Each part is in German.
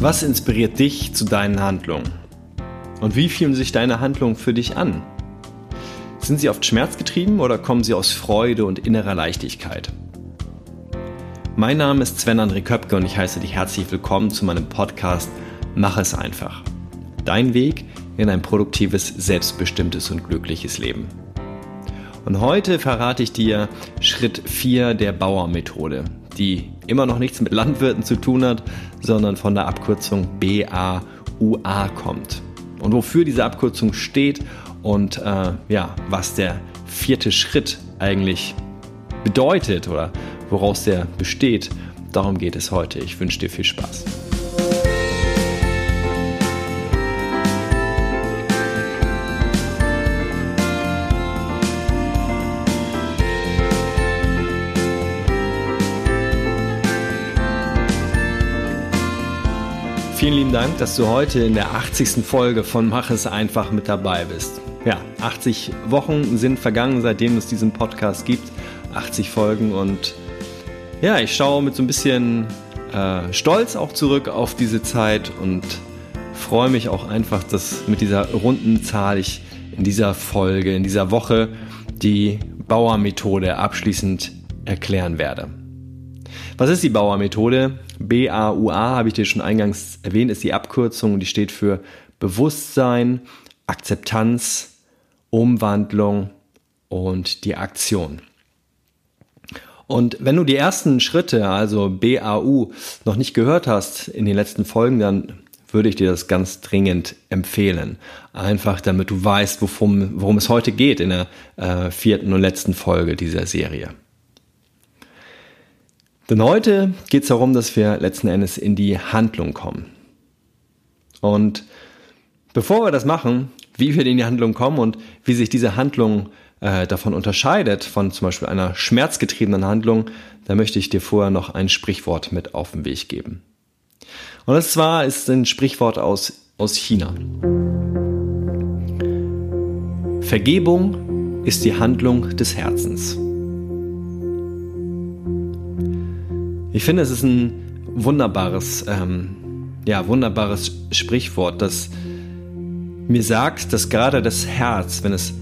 Was inspiriert dich zu deinen Handlungen? Und wie fühlen sich deine Handlungen für dich an? Sind sie oft schmerzgetrieben oder kommen sie aus Freude und innerer Leichtigkeit? Mein Name ist Sven André Köpke und ich heiße dich herzlich willkommen zu meinem Podcast Mach es einfach. Dein Weg in ein produktives, selbstbestimmtes und glückliches Leben. Und heute verrate ich dir Schritt 4 der Bauermethode, die immer noch nichts mit Landwirten zu tun hat, sondern von der Abkürzung BAUA kommt. Und wofür diese Abkürzung steht und äh, ja, was der vierte Schritt eigentlich bedeutet oder woraus der besteht, darum geht es heute. Ich wünsche dir viel Spaß. Vielen lieben Dank, dass du heute in der 80. Folge von Mach es einfach mit dabei bist. Ja, 80 Wochen sind vergangen, seitdem es diesen Podcast gibt. 80 Folgen und ja, ich schaue mit so ein bisschen äh, Stolz auch zurück auf diese Zeit und freue mich auch einfach, dass mit dieser runden Zahl ich in dieser Folge, in dieser Woche die Bauermethode abschließend erklären werde. Was ist die Bauermethode? BAUA habe ich dir schon eingangs erwähnt, ist die Abkürzung und die steht für Bewusstsein, Akzeptanz, Umwandlung und die Aktion. Und wenn du die ersten Schritte, also BAU, noch nicht gehört hast in den letzten Folgen, dann würde ich dir das ganz dringend empfehlen. Einfach damit du weißt, worum, worum es heute geht in der äh, vierten und letzten Folge dieser Serie. Denn heute geht es darum, dass wir letzten Endes in die Handlung kommen. Und bevor wir das machen, wie wir in die Handlung kommen und wie sich diese Handlung äh, davon unterscheidet, von zum Beispiel einer schmerzgetriebenen Handlung, da möchte ich dir vorher noch ein Sprichwort mit auf den Weg geben. Und das zwar ist ein Sprichwort aus, aus China. Vergebung ist die Handlung des Herzens. Ich finde, es ist ein wunderbares, ähm, ja, wunderbares Sprichwort, das mir sagt, dass gerade das Herz, wenn es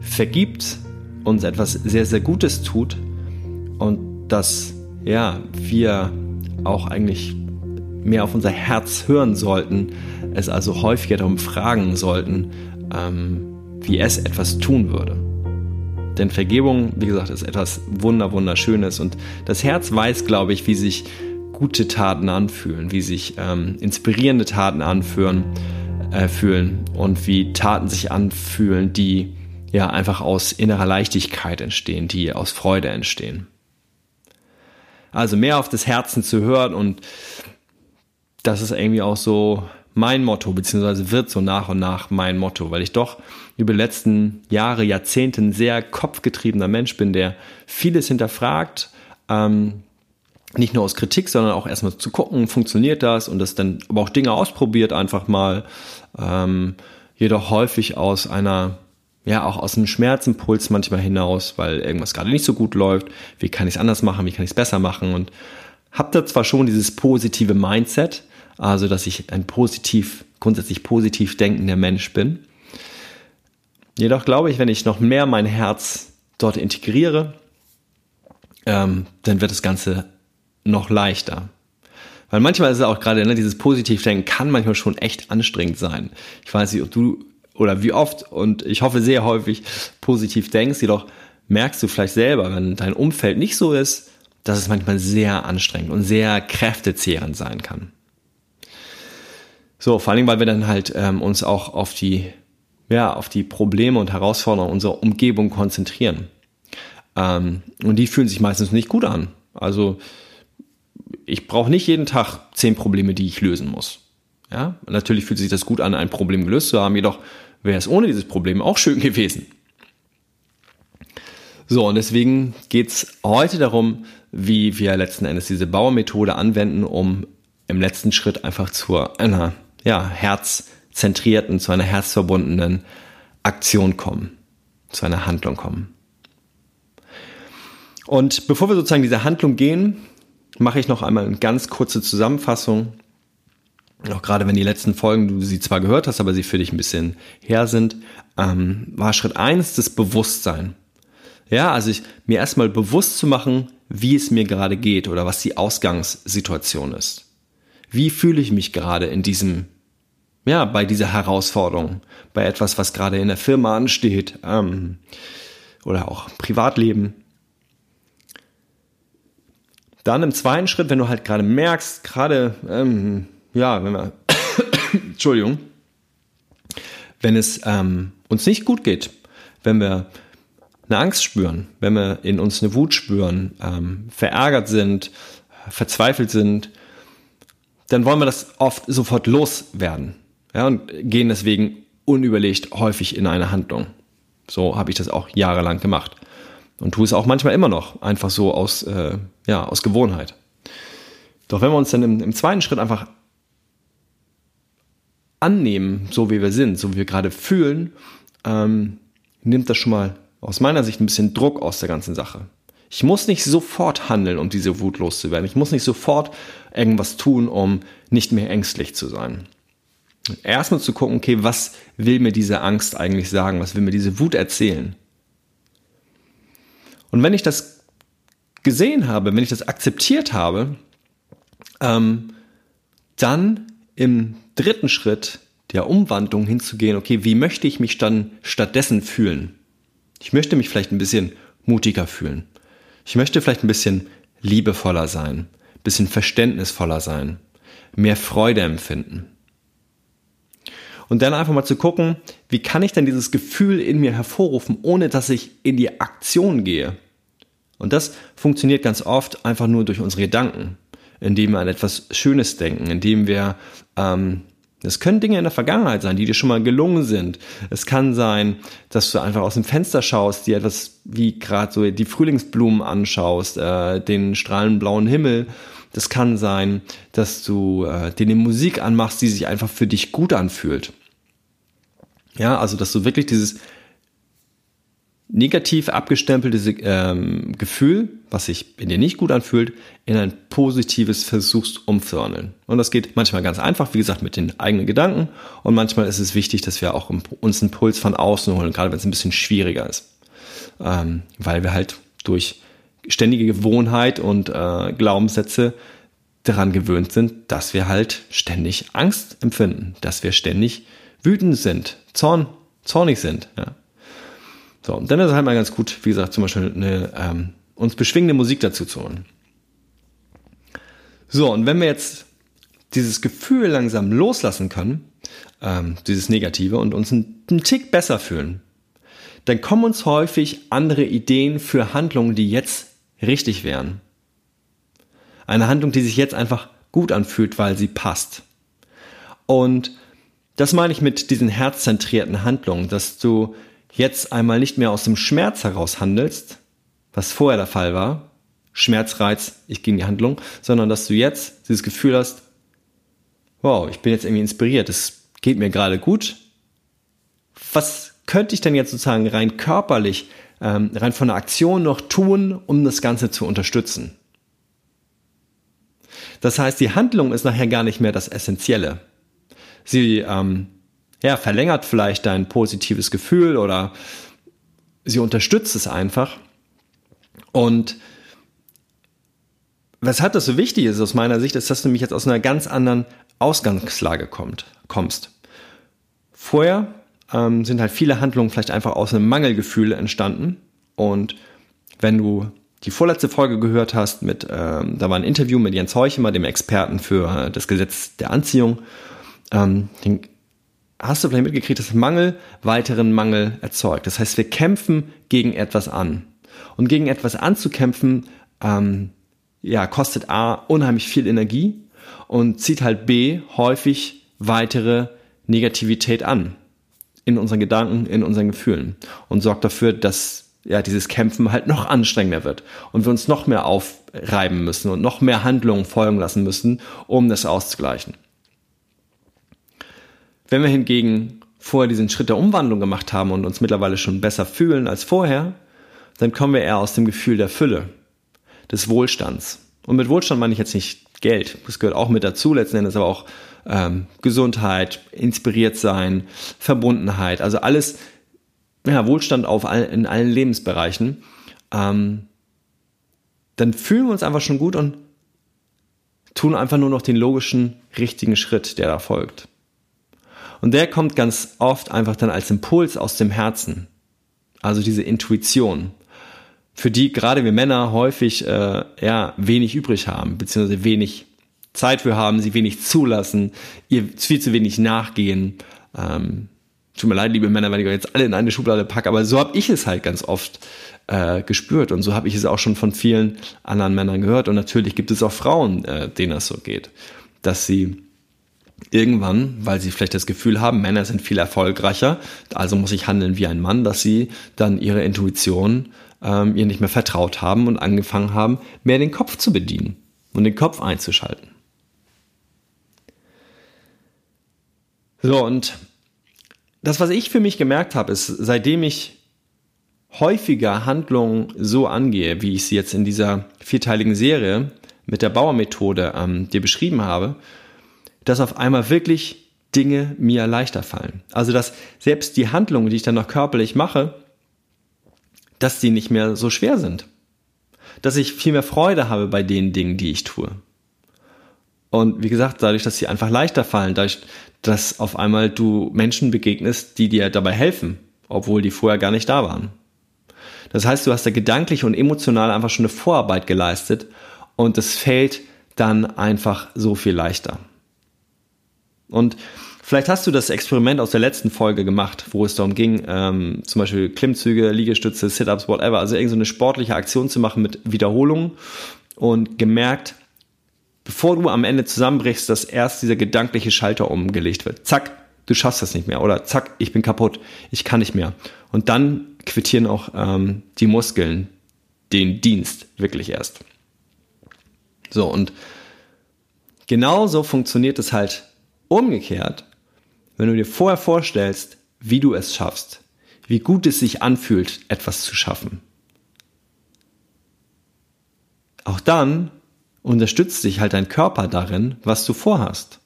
vergibt, uns etwas sehr, sehr Gutes tut und dass, ja, wir auch eigentlich mehr auf unser Herz hören sollten, es also häufiger darum fragen sollten, ähm, wie es etwas tun würde. Denn Vergebung, wie gesagt, ist etwas wunder wunderschönes und das Herz weiß, glaube ich, wie sich gute Taten anfühlen, wie sich ähm, inspirierende Taten anfühlen, äh, fühlen und wie Taten sich anfühlen, die ja einfach aus innerer Leichtigkeit entstehen, die aus Freude entstehen. Also mehr auf das Herzen zu hören und das ist irgendwie auch so mein Motto, beziehungsweise wird so nach und nach mein Motto, weil ich doch über die letzten Jahre, Jahrzehnte ein sehr kopfgetriebener Mensch bin, der vieles hinterfragt, ähm, nicht nur aus Kritik, sondern auch erstmal zu gucken, funktioniert das und das dann aber auch Dinge ausprobiert, einfach mal, ähm, jedoch häufig aus einer, ja, auch aus einem Schmerzimpuls manchmal hinaus, weil irgendwas gerade nicht so gut läuft, wie kann ich es anders machen, wie kann ich es besser machen? Und habe da zwar schon dieses positive Mindset, also dass ich ein positiv, grundsätzlich positiv denkender Mensch bin. Jedoch glaube ich, wenn ich noch mehr mein Herz dort integriere, ähm, dann wird das Ganze noch leichter. Weil manchmal ist es auch gerade, ne, dieses Positivdenken kann manchmal schon echt anstrengend sein. Ich weiß nicht, ob du oder wie oft und ich hoffe sehr häufig positiv denkst, jedoch merkst du vielleicht selber, wenn dein Umfeld nicht so ist, dass es manchmal sehr anstrengend und sehr kräftezehrend sein kann. So, vor allem, weil wir dann halt ähm, uns auch auf die, ja, auf die Probleme und Herausforderungen unserer Umgebung konzentrieren. Ähm, und die fühlen sich meistens nicht gut an. Also ich brauche nicht jeden Tag zehn Probleme, die ich lösen muss. Ja, natürlich fühlt sich das gut an, ein Problem gelöst zu haben, jedoch wäre es ohne dieses Problem auch schön gewesen. So, und deswegen geht's heute darum, wie wir letzten Endes diese Bauermethode anwenden, um im letzten Schritt einfach zu einer ja, herzzentrierten, zu einer herzverbundenen Aktion kommen, zu einer Handlung kommen. Und bevor wir sozusagen diese Handlung gehen, mache ich noch einmal eine ganz kurze Zusammenfassung auch gerade wenn die letzten Folgen du sie zwar gehört hast, aber sie für dich ein bisschen her sind, ähm, war Schritt eins das Bewusstsein. Ja, also ich, mir erstmal bewusst zu machen, wie es mir gerade geht oder was die Ausgangssituation ist. Wie fühle ich mich gerade in diesem, ja, bei dieser Herausforderung, bei etwas, was gerade in der Firma ansteht ähm, oder auch Privatleben. Dann im zweiten Schritt, wenn du halt gerade merkst, gerade, ähm, ja, wenn wir, Entschuldigung, wenn es ähm, uns nicht gut geht, wenn wir eine Angst spüren, wenn wir in uns eine Wut spüren, ähm, verärgert sind, verzweifelt sind, dann wollen wir das oft sofort loswerden ja, und gehen deswegen unüberlegt häufig in eine Handlung. So habe ich das auch jahrelang gemacht und tue es auch manchmal immer noch, einfach so aus, äh, ja, aus Gewohnheit. Doch wenn wir uns dann im, im zweiten Schritt einfach annehmen, so wie wir sind, so wie wir gerade fühlen, ähm, nimmt das schon mal aus meiner Sicht ein bisschen Druck aus der ganzen Sache. Ich muss nicht sofort handeln, um diese Wut loszuwerden. Ich muss nicht sofort irgendwas tun, um nicht mehr ängstlich zu sein. Erstmal zu gucken, okay, was will mir diese Angst eigentlich sagen? Was will mir diese Wut erzählen? Und wenn ich das gesehen habe, wenn ich das akzeptiert habe, ähm, dann im dritten Schritt der Umwandlung hinzugehen, okay, wie möchte ich mich dann stattdessen fühlen? Ich möchte mich vielleicht ein bisschen mutiger fühlen. Ich möchte vielleicht ein bisschen liebevoller sein, ein bisschen verständnisvoller sein, mehr Freude empfinden. Und dann einfach mal zu gucken, wie kann ich denn dieses Gefühl in mir hervorrufen, ohne dass ich in die Aktion gehe. Und das funktioniert ganz oft einfach nur durch unsere Gedanken, indem wir an etwas Schönes denken, indem wir ähm, es können Dinge in der Vergangenheit sein, die dir schon mal gelungen sind. Es kann sein, dass du einfach aus dem Fenster schaust, dir etwas wie gerade so die Frühlingsblumen anschaust, äh, den strahlenden blauen Himmel. Das kann sein, dass du äh, dir eine Musik anmachst, die sich einfach für dich gut anfühlt. Ja, also dass du wirklich dieses negativ abgestempeltes ähm, Gefühl, was sich in dir nicht gut anfühlt, in ein positives versuchst umzuwandeln. Und das geht manchmal ganz einfach, wie gesagt, mit den eigenen Gedanken. Und manchmal ist es wichtig, dass wir auch uns einen Puls von außen holen, gerade wenn es ein bisschen schwieriger ist. Ähm, weil wir halt durch ständige Gewohnheit und äh, Glaubenssätze daran gewöhnt sind, dass wir halt ständig Angst empfinden, dass wir ständig wütend sind, zorn, zornig sind. Ja. So, und dann ist es halt mal ganz gut, wie gesagt, zum Beispiel eine ähm, uns beschwingende Musik dazu zu holen. So, und wenn wir jetzt dieses Gefühl langsam loslassen können, ähm, dieses Negative, und uns einen, einen Tick besser fühlen, dann kommen uns häufig andere Ideen für Handlungen, die jetzt richtig wären. Eine Handlung, die sich jetzt einfach gut anfühlt, weil sie passt. Und das meine ich mit diesen herzzentrierten Handlungen, dass du jetzt einmal nicht mehr aus dem Schmerz heraus handelst, was vorher der Fall war, Schmerzreiz, ich in die Handlung, sondern dass du jetzt dieses Gefühl hast, wow, ich bin jetzt irgendwie inspiriert, es geht mir gerade gut. Was könnte ich denn jetzt sozusagen rein körperlich, ähm, rein von der Aktion noch tun, um das Ganze zu unterstützen? Das heißt, die Handlung ist nachher gar nicht mehr das Essentielle. Sie ähm, ja, verlängert vielleicht dein positives Gefühl oder sie unterstützt es einfach. Und weshalb das so wichtig ist aus meiner Sicht, ist, dass du nämlich jetzt aus einer ganz anderen Ausgangslage kommt, kommst. Vorher ähm, sind halt viele Handlungen vielleicht einfach aus einem Mangelgefühl entstanden. Und wenn du die vorletzte Folge gehört hast, mit, ähm, da war ein Interview mit Jens Heuchemer, dem Experten für äh, das Gesetz der Anziehung, ähm, den hast du vielleicht mitgekriegt, dass Mangel weiteren Mangel erzeugt. Das heißt, wir kämpfen gegen etwas an. Und gegen etwas anzukämpfen, ähm, ja, kostet A unheimlich viel Energie und zieht halt B häufig weitere Negativität an. In unseren Gedanken, in unseren Gefühlen. Und sorgt dafür, dass ja, dieses Kämpfen halt noch anstrengender wird und wir uns noch mehr aufreiben müssen und noch mehr Handlungen folgen lassen müssen, um das auszugleichen. Wenn wir hingegen vorher diesen Schritt der Umwandlung gemacht haben und uns mittlerweile schon besser fühlen als vorher, dann kommen wir eher aus dem Gefühl der Fülle, des Wohlstands. Und mit Wohlstand meine ich jetzt nicht Geld. Das gehört auch mit dazu, letzten Endes aber auch ähm, Gesundheit, inspiriert sein, Verbundenheit, also alles, ja, Wohlstand auf all, in allen Lebensbereichen. Ähm, dann fühlen wir uns einfach schon gut und tun einfach nur noch den logischen, richtigen Schritt, der da folgt. Und der kommt ganz oft einfach dann als Impuls aus dem Herzen. Also diese Intuition, für die gerade wir Männer häufig äh, ja, wenig übrig haben, beziehungsweise wenig Zeit für haben, sie wenig zulassen, ihr viel zu wenig nachgehen. Ähm, tut mir leid, liebe Männer, wenn ich euch jetzt alle in eine Schublade packe, aber so habe ich es halt ganz oft äh, gespürt und so habe ich es auch schon von vielen anderen Männern gehört und natürlich gibt es auch Frauen, äh, denen das so geht, dass sie irgendwann, weil sie vielleicht das Gefühl haben, Männer sind viel erfolgreicher, also muss ich handeln wie ein Mann, dass sie dann ihre Intuition ähm, ihr nicht mehr vertraut haben und angefangen haben, mehr den Kopf zu bedienen und den Kopf einzuschalten. So, und das, was ich für mich gemerkt habe, ist, seitdem ich häufiger Handlungen so angehe, wie ich sie jetzt in dieser vierteiligen Serie mit der Bauermethode ähm, dir beschrieben habe, dass auf einmal wirklich Dinge mir leichter fallen. Also dass selbst die Handlungen, die ich dann noch körperlich mache, dass die nicht mehr so schwer sind. Dass ich viel mehr Freude habe bei den Dingen, die ich tue. Und wie gesagt, dadurch, dass sie einfach leichter fallen, dadurch, dass auf einmal du Menschen begegnest, die dir dabei helfen, obwohl die vorher gar nicht da waren. Das heißt, du hast da gedanklich und emotional einfach schon eine Vorarbeit geleistet und es fällt dann einfach so viel leichter. Und vielleicht hast du das Experiment aus der letzten Folge gemacht, wo es darum ging, ähm, zum Beispiel Klimmzüge, Liegestütze, Sit-ups, whatever, also irgendeine so sportliche Aktion zu machen mit Wiederholungen und gemerkt, bevor du am Ende zusammenbrichst, dass erst dieser gedankliche Schalter umgelegt wird. Zack, du schaffst das nicht mehr. Oder zack, ich bin kaputt, ich kann nicht mehr. Und dann quittieren auch ähm, die Muskeln den Dienst wirklich erst. So, und genauso funktioniert es halt umgekehrt, wenn du dir vorher vorstellst, wie du es schaffst, wie gut es sich anfühlt, etwas zu schaffen. Auch dann unterstützt dich halt dein Körper darin, was du vorhast.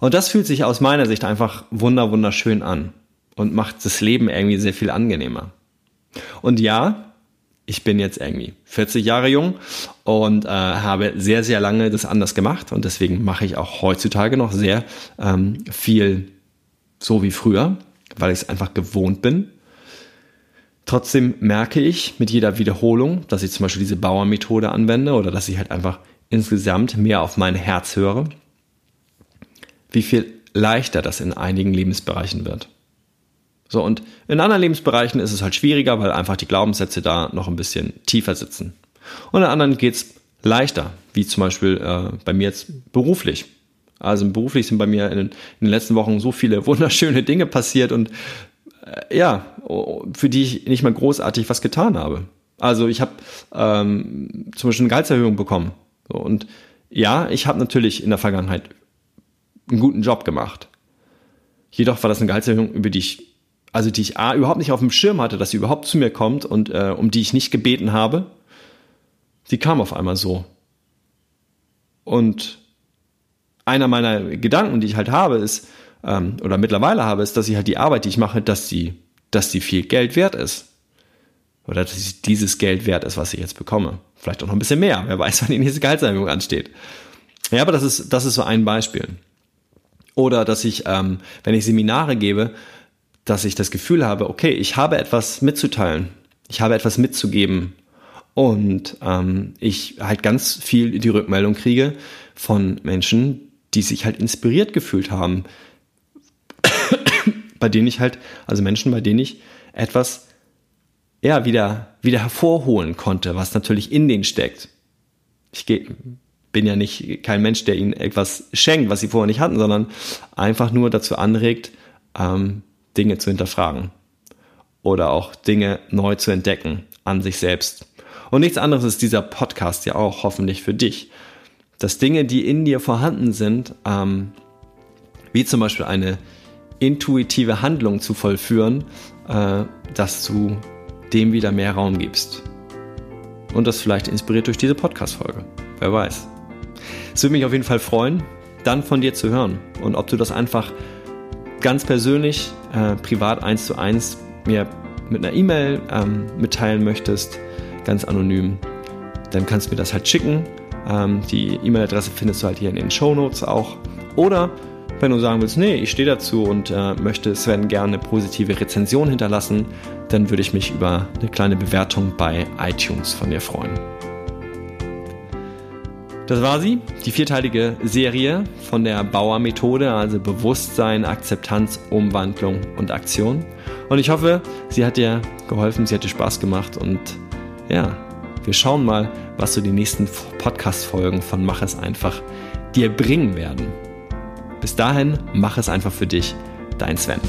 Und das fühlt sich aus meiner Sicht einfach wunder wunderschön an und macht das Leben irgendwie sehr viel angenehmer. Und ja, ich bin jetzt irgendwie 40 Jahre jung und äh, habe sehr, sehr lange das anders gemacht und deswegen mache ich auch heutzutage noch sehr ähm, viel so wie früher, weil ich es einfach gewohnt bin Trotzdem merke ich mit jeder Wiederholung, dass ich zum Beispiel diese Bauermethode anwende oder dass ich halt einfach insgesamt mehr auf mein Herz höre, wie viel leichter das in einigen Lebensbereichen wird. So, und in anderen Lebensbereichen ist es halt schwieriger, weil einfach die Glaubenssätze da noch ein bisschen tiefer sitzen. Und in anderen geht es leichter, wie zum Beispiel äh, bei mir jetzt beruflich. Also beruflich sind bei mir in, in, den letzten Wochen so viele wunderschöne Dinge passiert und äh, ja, für die ich nicht mal großartig was getan habe. Also ich habe ähm, zum Beispiel eine Gehaltserhöhung bekommen. So, und ja, ich habe natürlich in der Vergangenheit einen guten Job gemacht. Jedoch war das eine Gehaltserhöhung, über die ich, also die ich A, überhaupt nicht auf dem Schirm hatte, dass sie überhaupt zu mir kommt und äh, um die ich nicht gebeten habe. Die kam auf einmal so. Und einer meiner Gedanken, die ich halt habe, ist, ähm, oder mittlerweile habe, ist, dass ich halt die Arbeit, die ich mache, dass die, dass die viel Geld wert ist. Oder dass dieses Geld wert ist, was ich jetzt bekomme. Vielleicht auch noch ein bisschen mehr. Wer weiß, wann die nächste Gehaltserhöhung ansteht. Ja, aber das ist, das ist so ein Beispiel. Oder dass ich, ähm, wenn ich Seminare gebe, dass ich das Gefühl habe, okay, ich habe etwas mitzuteilen. Ich habe etwas mitzugeben. Und ähm, ich halt ganz viel die Rückmeldung kriege von Menschen, die sich halt inspiriert gefühlt haben, bei denen ich halt, also Menschen, bei denen ich etwas ja, wieder, wieder hervorholen konnte, was natürlich in denen steckt. Ich bin ja nicht kein Mensch, der ihnen etwas schenkt, was sie vorher nicht hatten, sondern einfach nur dazu anregt, ähm, Dinge zu hinterfragen oder auch Dinge neu zu entdecken an sich selbst. Und nichts anderes ist dieser Podcast ja auch hoffentlich für dich. Dass Dinge, die in dir vorhanden sind, ähm, wie zum Beispiel eine intuitive Handlung zu vollführen, äh, dass du dem wieder mehr Raum gibst. und das vielleicht inspiriert durch diese Podcast-Folge. Wer weiß. Es würde mich auf jeden Fall freuen, dann von dir zu hören und ob du das einfach ganz persönlich, äh, privat eins zu eins mir mit einer E-Mail ähm, mitteilen möchtest, ganz anonym, dann kannst du mir das halt schicken. Ähm, die E-Mail-Adresse findest du halt hier in den Show Notes auch. Oder wenn du sagen willst, nee, ich stehe dazu und äh, möchte Sven gerne eine positive Rezension hinterlassen, dann würde ich mich über eine kleine Bewertung bei iTunes von dir freuen. Das war sie, die vierteilige Serie von der Bauer-Methode, also Bewusstsein, Akzeptanz, Umwandlung und Aktion. Und ich hoffe, sie hat dir geholfen, sie hat dir Spaß gemacht und ja, wir schauen mal, was so die nächsten Podcast-Folgen von Mach es einfach dir bringen werden. Bis dahin, mach es einfach für dich, dein Sven.